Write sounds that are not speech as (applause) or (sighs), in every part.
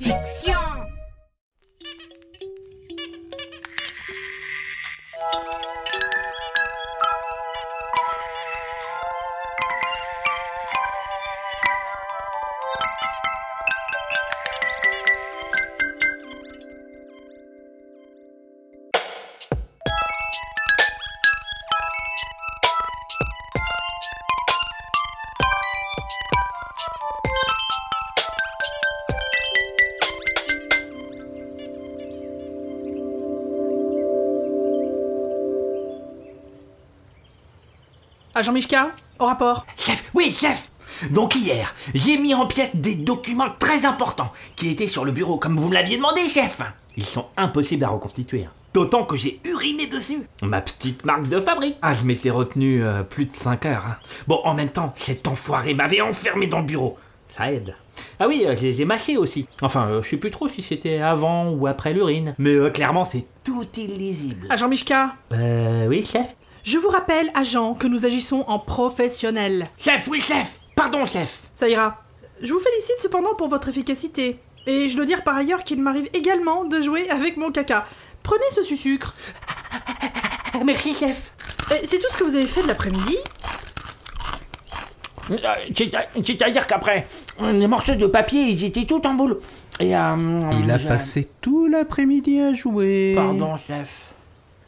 fixo. Agent Mishka, au rapport. Chef, oui, chef Donc hier, j'ai mis en pièces des documents très importants qui étaient sur le bureau, comme vous me l'aviez demandé, chef. Ils sont impossibles à reconstituer. hein. D'autant que j'ai uriné dessus. Ma petite marque de fabrique. Ah, je m'étais retenu euh, plus de 5 heures. hein. Bon, en même temps, cet enfoiré m'avait enfermé dans le bureau. Ça aide. Ah oui, euh, j'ai mâché aussi. Enfin, euh, je sais plus trop si c'était avant ou après l'urine. Mais euh, clairement, c'est tout illisible. Agent Mishka, Euh, oui, chef je vous rappelle, agent, que nous agissons en professionnel. Chef, oui, chef Pardon, chef Ça ira. Je vous félicite cependant pour votre efficacité. Et je dois dire par ailleurs qu'il m'arrive également de jouer avec mon caca. Prenez ce sucre. (laughs) Merci, chef Euh, C'est tout ce que vous avez fait de l'après-midi Euh, c'est- C'est-à-dire qu'après, les morceaux de papier, ils étaient tout en boule. Et euh, Il a passé tout l'après-midi à jouer. Pardon, chef.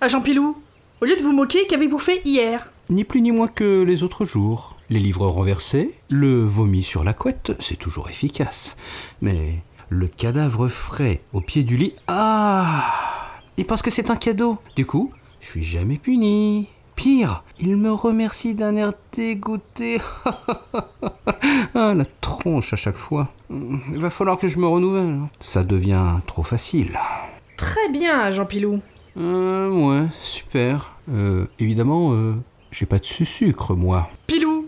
Agent Pilou, au lieu de vous moquer, qu'avez-vous fait hier Ni plus ni moins que les autres jours. Les livres renversés, le vomi sur la couette, c'est toujours efficace. Mais le cadavre frais au pied du lit, ah Il pense que c'est un cadeau. Du coup, je suis jamais puni. Pire, il me remercie d'un air dégoûté. (laughs) ah, la tronche à chaque fois. Il va falloir que je me renouvelle. Ça devient trop facile. Très bien, agent Pilou. Euh, ouais, super. Euh, évidemment, euh, j'ai pas de sucre, moi. Pilou,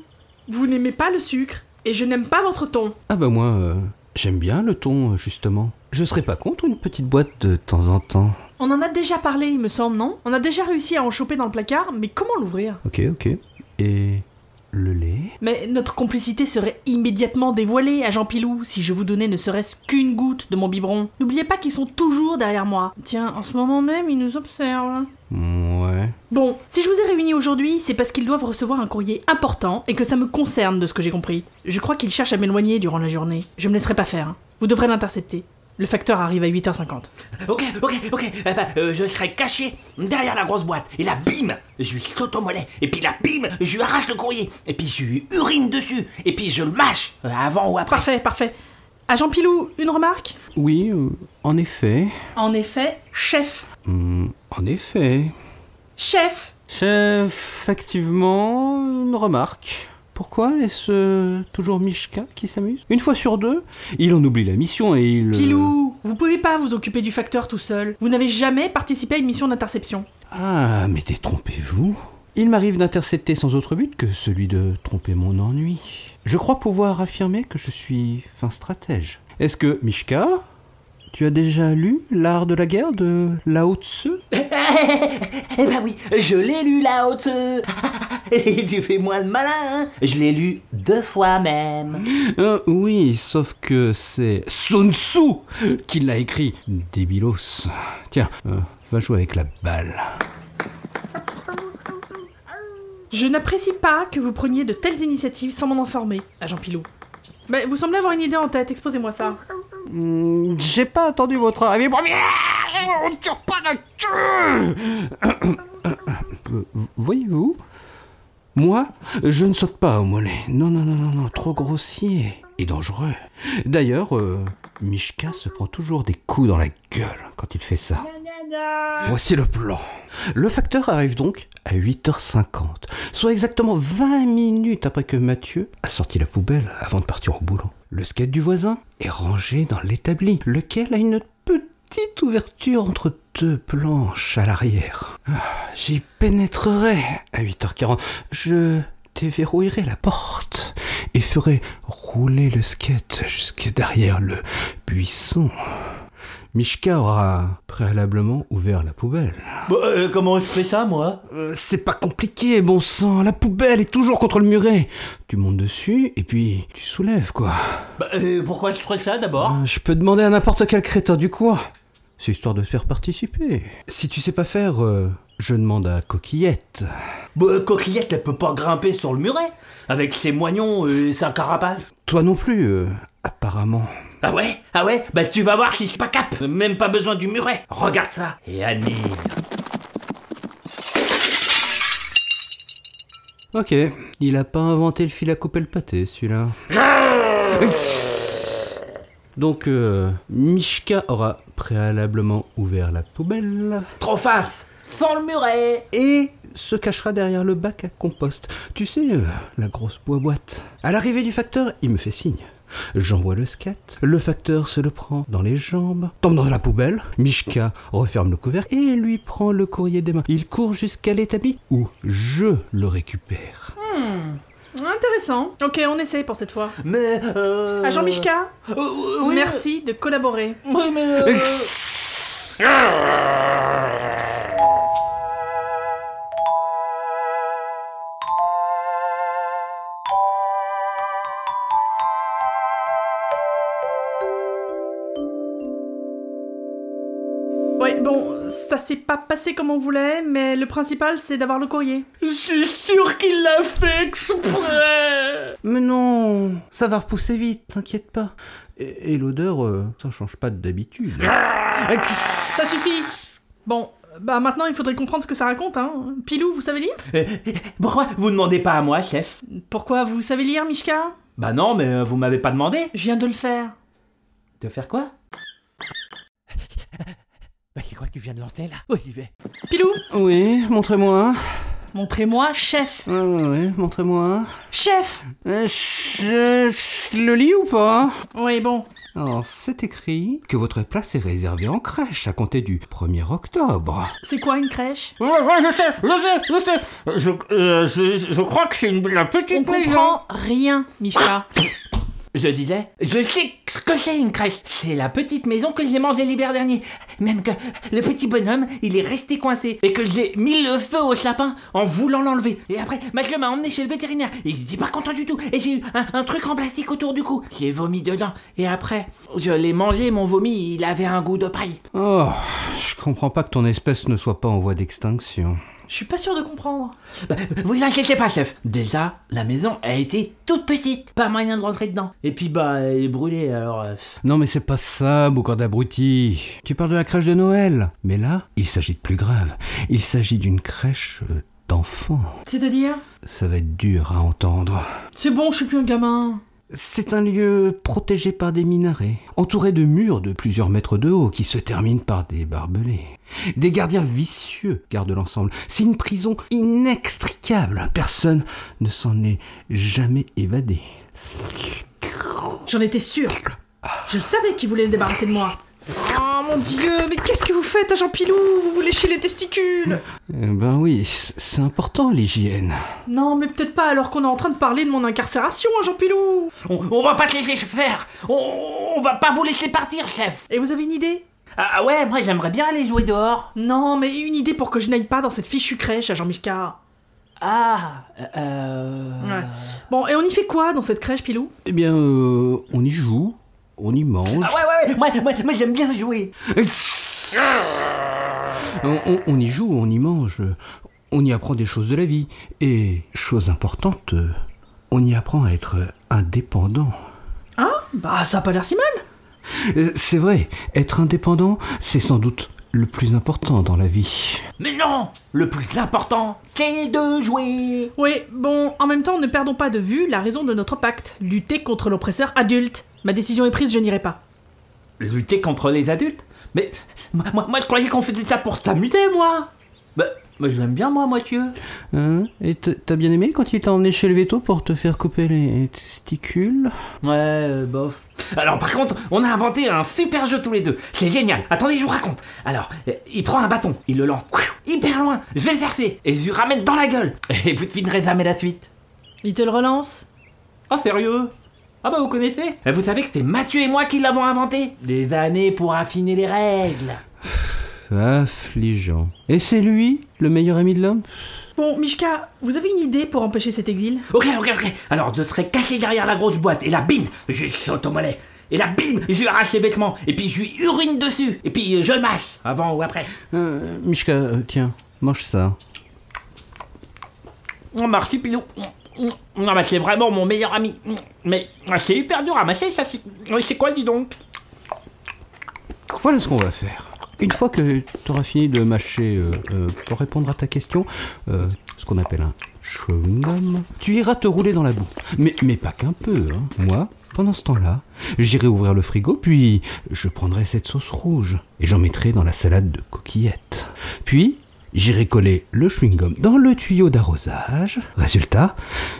vous n'aimez pas le sucre, et je n'aime pas votre ton. Ah bah moi, euh, j'aime bien le thon, justement. Je serais pas contre une petite boîte de temps en temps. On en a déjà parlé, il me semble, non? On a déjà réussi à en choper dans le placard, mais comment l'ouvrir? Ok, ok. Et le lait Mais notre complicité serait immédiatement dévoilée, agent Pilou, si je vous donnais ne serait-ce qu'une goutte de mon biberon. N'oubliez pas qu'ils sont toujours derrière moi. Tiens, en ce moment même, ils nous observent. Ouais. Bon, si je vous ai réunis aujourd'hui, c'est parce qu'ils doivent recevoir un courrier important et que ça me concerne de ce que j'ai compris. Je crois qu'ils cherchent à m'éloigner durant la journée. Je me laisserai pas faire. Vous devrez l'intercepter. Le facteur arrive à 8h50. Ok, ok, ok. Eh ben, euh, je serai caché derrière la grosse boîte. Et là, bim Je lui saute au mollet. Et puis là, bim Je lui arrache le courrier. Et puis je lui urine dessus. Et puis je le mâche. euh, avant ou après. Parfait, parfait. Agent Pilou, une remarque? Oui, euh, en effet. En effet, chef. Hmm, en effet. Chef Chef, effectivement, une remarque. Pourquoi est-ce euh, toujours Mishka qui s'amuse Une fois sur deux, il en oublie la mission et il... euh, Pilou, vous pouvez pas vous occuper du facteur tout seul. Vous n'avez jamais participé à une mission d'interception. Ah, mais détrompez-vous. Il m'arrive d'intercepter sans autre but que celui de tromper mon ennui. Je crois pouvoir affirmer que je suis fin stratège. Est-ce que, Mishka, tu as déjà lu L'art de la guerre de Lao Tzu? (laughs) Eh ben oui, je l'ai lu là haute. (laughs) Et tu fais moi le malin. hein. Je l'ai lu deux fois même. (gasps) Euh, Oui, sauf que c'est Sun Tzu qui l'a écrit. Débilos. Tiens, euh, va jouer avec la balle. Je n'apprécie pas que vous preniez de telles initiatives sans m'en informer, agent Pilou. Mais vous semblez avoir une idée en tête, exposez-moi ça. Hmm, J'ai pas attendu votre arrivée. On tire pas là-dessus (coughs) Euh, Voyez-vous Moi, je ne saute pas au mollet. Non, non, non, non, non, trop grossier et dangereux. D'ailleurs, euh, Mishka se prend toujours des coups dans la gueule quand il fait ça. Voici le plan. Le facteur arrive donc à 8h50, soit exactement 20 minutes après que Mathieu a sorti la poubelle avant de partir au boulot. Le skate du voisin est rangé dans l'établi, lequel a une petite ouverture entre deux planches à l'arrière. Ah, J'y pénétrerai à 8h40. Je déverrouillerai la porte et ferai rouler le skate jusque derrière le buisson. Mishka aura préalablement ouvert la poubelle. Bah, euh, comment je fais ça, moi? Euh, c'est pas compliqué, bon sang. La poubelle est toujours contre le muret. Tu montes dessus et puis tu soulèves, quoi. Bah, euh, pourquoi je ferais ça d'abord? Je peux demander à n'importe quel crétin du coin. C'est histoire de te faire participer. Si tu sais pas faire, je demande à Coquillette. Bah, Coquillette, elle peut pas grimper sur le muret avec ses moignons et sa carapace. Toi non plus, apparemment. Ah ouais? Ah ouais? Bah tu vas voir si je suis pas cap Même pas besoin du muret. Regarde ça. Et Annie Ok, il a pas inventé le fil à couper le pâté, celui-là. (laughs) Donc, euh, Mishka aura préalablement ouvert la poubelle. Trop face Sans le muret. Et se cachera derrière le bac à compost. Tu sais, euh, la grosse boîte. À l'arrivée du facteur, il me fait signe. J'envoie le skate, le facteur se le prend dans les jambes, tombe dans la poubelle, Mishka referme le couvercle et lui prend le courrier des mains. Il court jusqu'à l'établi où je le récupère. Intéressant. Ok, on essaye pour cette fois. Mais euh... Agent Mishka, euh, euh, oui, merci de collaborer. mais- Oui mais... euh, Bon, ça s'est pas passé comme on voulait, mais le principal c'est d'avoir le courrier. Je suis sûr qu'il l'a fait exprès Mais non, ça va repousser vite, t'inquiète pas. Et, et l'odeur, euh, ça change pas d'habitude. Ça suffit Bon, bah maintenant il faudrait comprendre ce que ça raconte, hein. Pilou, vous savez lire? Euh, Pourquoi vous demandez pas à moi, chef? Pourquoi vous savez lire, Mishka? Bah non, mais euh, vous m'avez pas demandé Je viens de le faire. De faire quoi? Tu viens de lancer là Oui, j'y vais. Pilou, Oui, montrez-moi. montrez-moi chef. Ouais, ouais, ouais, montrez-moi. Chef Euh, je, je le lis ou pas Oui, bon. Alors, c'est écrit que votre place est réservée en crèche à compter du 1er octobre. C'est quoi une crèche Ouais, ouais, je sais, je sais, je sais. Je, euh, je, je crois que c'est une, la On petite maison. comprend rien, Mishka. (laughs) Je disais, je sais ce que c'est une crèche. C'est la petite maison que j'ai mangée l'hiver dernier. Même que le petit bonhomme, il est resté coincé. Et que j'ai mis le feu au sapin en voulant l'enlever. Et après, Mathieu m'a emmené chez le vétérinaire. Et il était pas content du tout. Et j'ai eu un, un truc en plastique autour du cou. J'ai vomi dedans. Et après, je l'ai mangé, mon vomi, il avait un goût de paille. Oh, je comprends pas que ton espèce ne soit pas en voie d'extinction. Je suis pas sûr de comprendre. Bah, vous inquiétez pas, chef. Déjà, la maison a été toute petite. Pas moyen de rentrer dedans. Et puis, bah, elle est brûlée, alors... euh, Non mais c'est pas ça, boucan d'abruti. Tu parles de la crèche de Noël. Mais là, il s'agit de plus grave. Il s'agit d'une crèche euh, d'enfants. C'est-à-dire? Ça va être dur à entendre. C'est bon, je suis plus un gamin. C'est un lieu protégé par des minarets, entouré de murs de plusieurs mètres de haut qui se terminent par des barbelés. Des gardiens vicieux gardent l'ensemble. C'est une prison inextricable. Personne ne s'en est jamais évadé. J'en étais sûr. Je savais qu'il voulait se débarrasser de moi. Oh mon dieu, mais qu'est-ce que vous faites, agent Pilou? Vous vous léchez les testicules Eh ben oui, c'est important l'hygiène. Non, mais peut-être pas alors qu'on est en train de parler de mon incarcération, agent Pilou On, on va pas te laisser faire. On, on va pas vous laisser partir, chef. Et vous avez une idée? Ah ah ouais, moi j'aimerais bien aller jouer dehors. Non, mais une idée pour que je n'aille pas dans cette fichue crèche, agent Mishka. Ah, euh... Ouais. Bon, et on y fait quoi dans cette crèche, Pilou? Eh bien, euh, on y joue, on y mange. Ah ouais, ouais, moi, moi, moi j'aime bien jouer. On, on- on y joue, on y mange, on y apprend des choses de la vie. Et, chose importante, on y apprend à être indépendant. Hein Bah, ça a pas l'air si mal. Euh, C'est vrai, être indépendant, c'est sans doute le plus important dans la vie. Mais non, le plus important, c'est de jouer. Oui, bon, en même temps, ne perdons pas de vue la raison de notre pacte. Lutter contre l'oppresseur adulte. Ma décision est prise, je n'irai pas. Lutter contre les adultes? Mais moi, moi, moi, je croyais qu'on faisait ça pour s'amuser, moi. Bah, moi je l'aime bien, moi, Mathieu. Hein? Et t'as bien aimé quand il t'a emmené chez le veto pour te faire couper les testicules? Ouais, euh, bof. Alors par contre, on a inventé un super jeu tous les deux. C'est génial. Attendez, je vous raconte. Alors, euh, il prend un bâton, il le lance hyper loin. Je vais le verser et je lui ramène dans la gueule. (laughs) Et vous devinerez jamais la suite. Il te le relance? Oh sérieux? Ah bah vous connaissez Vous savez que c'est Mathieu et moi qui l'avons inventé Des années pour affiner les règles. (sighs) Affligeant. Et c'est lui, le meilleur ami de l'homme? Bon, Mishka, vous avez une idée pour empêcher cet exil? Ok, ok, ok. Alors je serai caché derrière la grosse boîte et là, bim, je lui saute au mollet. Et là, bim, je lui arrache les vêtements. Et puis je lui urine dessus. Et puis je le mâche, avant ou après. euh, Mishka, euh, tiens, mange ça. Oh, merci Pilou. Non, mais c'est vraiment mon meilleur ami. Mais ah, c'est hyper dur à mâcher, ça. C'est c'est quoi, dis donc? Voilà ce qu'on va faire. Une fois que tu auras fini de mâcher, euh, euh, pour répondre à ta question, euh, ce qu'on appelle un chewing-gum, tu iras te rouler dans la boue. Mais, mais pas qu'un peu, hein. Moi, pendant ce temps-là, j'irai ouvrir le frigo, puis je prendrai cette sauce rouge et j'en mettrai dans la salade de coquillettes. Puis, j'irai coller le chewing-gum dans le tuyau d'arrosage. Résultat,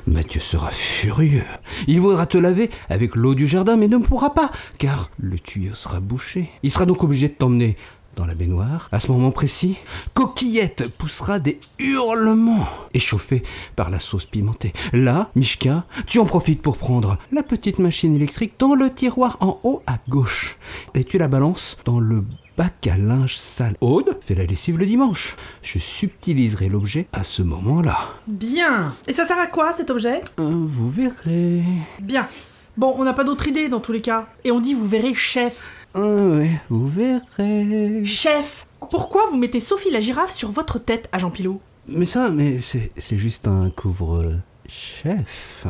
Mathieu sera furieux. Il voudra te laver avec l'eau du jardin, mais ne pourra pas, car le tuyau sera bouché. Il sera donc obligé de t'emmener dans la baignoire. À ce moment précis, Coquillette poussera des hurlements, échauffés par la sauce pimentée. Là, Mishka, tu en profites pour prendre la petite machine électrique dans le tiroir en haut à gauche. Et tu la balances dans le bac à linge sale. Aude fait la lessive le dimanche. Je subtiliserai l'objet à ce moment-là. Bien. Et ça sert à quoi cet objet? Euh, vous verrez. Bien. Bon, on n'a pas d'autre idée dans tous les cas. Et on dit vous verrez chef. Ah ouais, vous verrez. Chef Pourquoi vous mettez Sophie la girafe sur votre tête, agent Pilou Mais ça, mais c'est c'est juste un couvre-chef.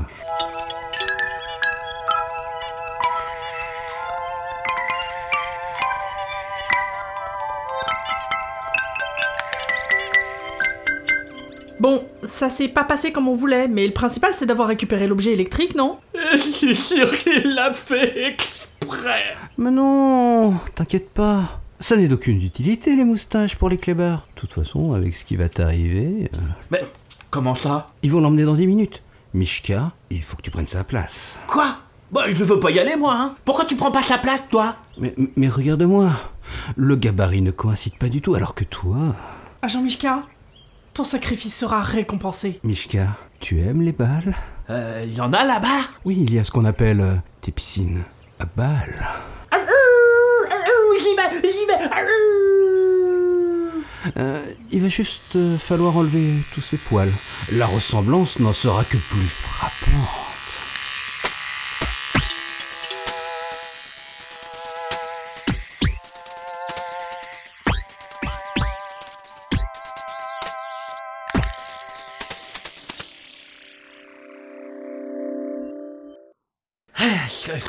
Bon, ça s'est pas passé comme on voulait, mais le principal c'est d'avoir récupéré l'objet électrique, non (laughs) Je suis sûr qu'il l'a fait exprès. Mais non, t'inquiète pas. Ça n'est d'aucune utilité, les moustaches, pour les clébards. De toute façon, avec ce qui va t'arriver, euh, Mais comment ça ils vont l'emmener dans 10 minutes. Mishka, il faut que tu prennes sa place. Quoi Bah, je veux pas y aller, moi, hein. Pourquoi tu prends pas sa place, toi Mais, mais regarde-moi. Le gabarit ne coïncide pas du tout, alors que toi, Agent Mishka, ton sacrifice sera récompensé. Mishka, tu aimes les balles? Euh, y en a là-bas Oui, il y a ce qu'on appelle euh, des piscines à balles. J'y vais, j'y vais. Euh, il va juste euh, falloir enlever tous ces poils. La ressemblance n'en sera que plus frappante.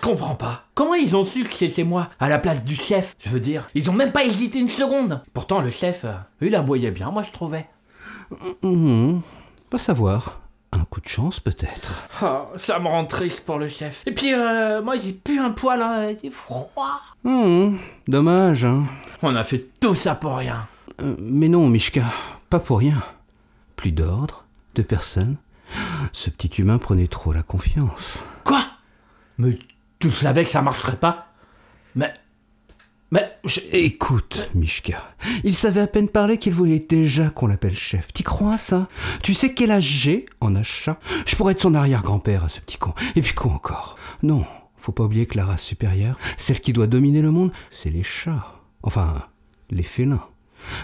Comprends pas. Comment ils ont su que c'était moi à la place du chef Je veux dire, ils ont même pas hésité une seconde. Pourtant, le chef, euh, il aboyait bien, moi je trouvais. Mhm. Pas savoir. Un coup de chance peut-être. Oh, ça me rend triste pour le chef. Et puis, euh, moi j'ai plus un poil, hein, c'est froid. Mhm. Dommage, hein. On a fait tout ça pour rien. Euh, mais non, Mishka, pas pour rien. Plus d'ordre, de personne. Ce petit humain prenait trop la confiance. Quoi? Mais tu savais que ça marcherait pas Mais. Mais. je- Écoute, Mishka, il savait à peine parler qu'il voulait déjà qu'on l'appelle chef. T'y crois ça? Tu sais quel âge j'ai? En achat Je pourrais être son arrière-grand-père à ce petit con. Et puis quoi encore? Non, faut pas oublier que la race supérieure, celle qui doit dominer le monde, c'est les chats. Enfin, les félins.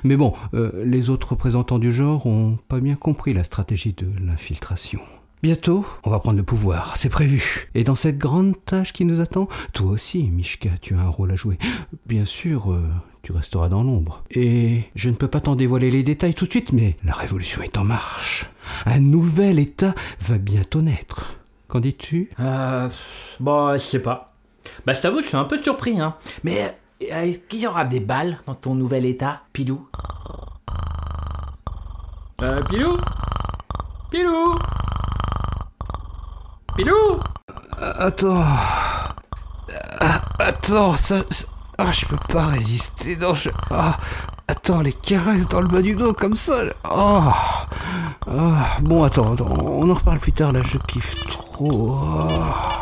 Mais bon, euh, les autres représentants du genre ont pas bien compris la stratégie de l'infiltration. Bientôt, on va prendre le pouvoir, c'est prévu. Et dans cette grande tâche qui nous attend, toi aussi, Mishka, tu as un rôle à jouer. Bien sûr, euh, tu resteras dans l'ombre. Et je ne peux pas t'en dévoiler les détails tout de suite, mais la révolution est en marche. Un nouvel État va bientôt naître. Qu'en dis-tu? Euh. Bon, je sais pas. Bah, je t'avoue, je suis un peu surpris, hein. Mais euh, est-ce qu'il y aura des balles dans ton nouvel état, Pilou? Euh, Pilou? Pilou? Pilou Attends. Ah, attends, ça, Ah, je peux pas résister. Non, je... Ah, attends, les caresses dans le bas du dos comme ça. Ah. Ah, Bon, attends, attends, on en reparle plus tard. Là, je kiffe trop. Ah.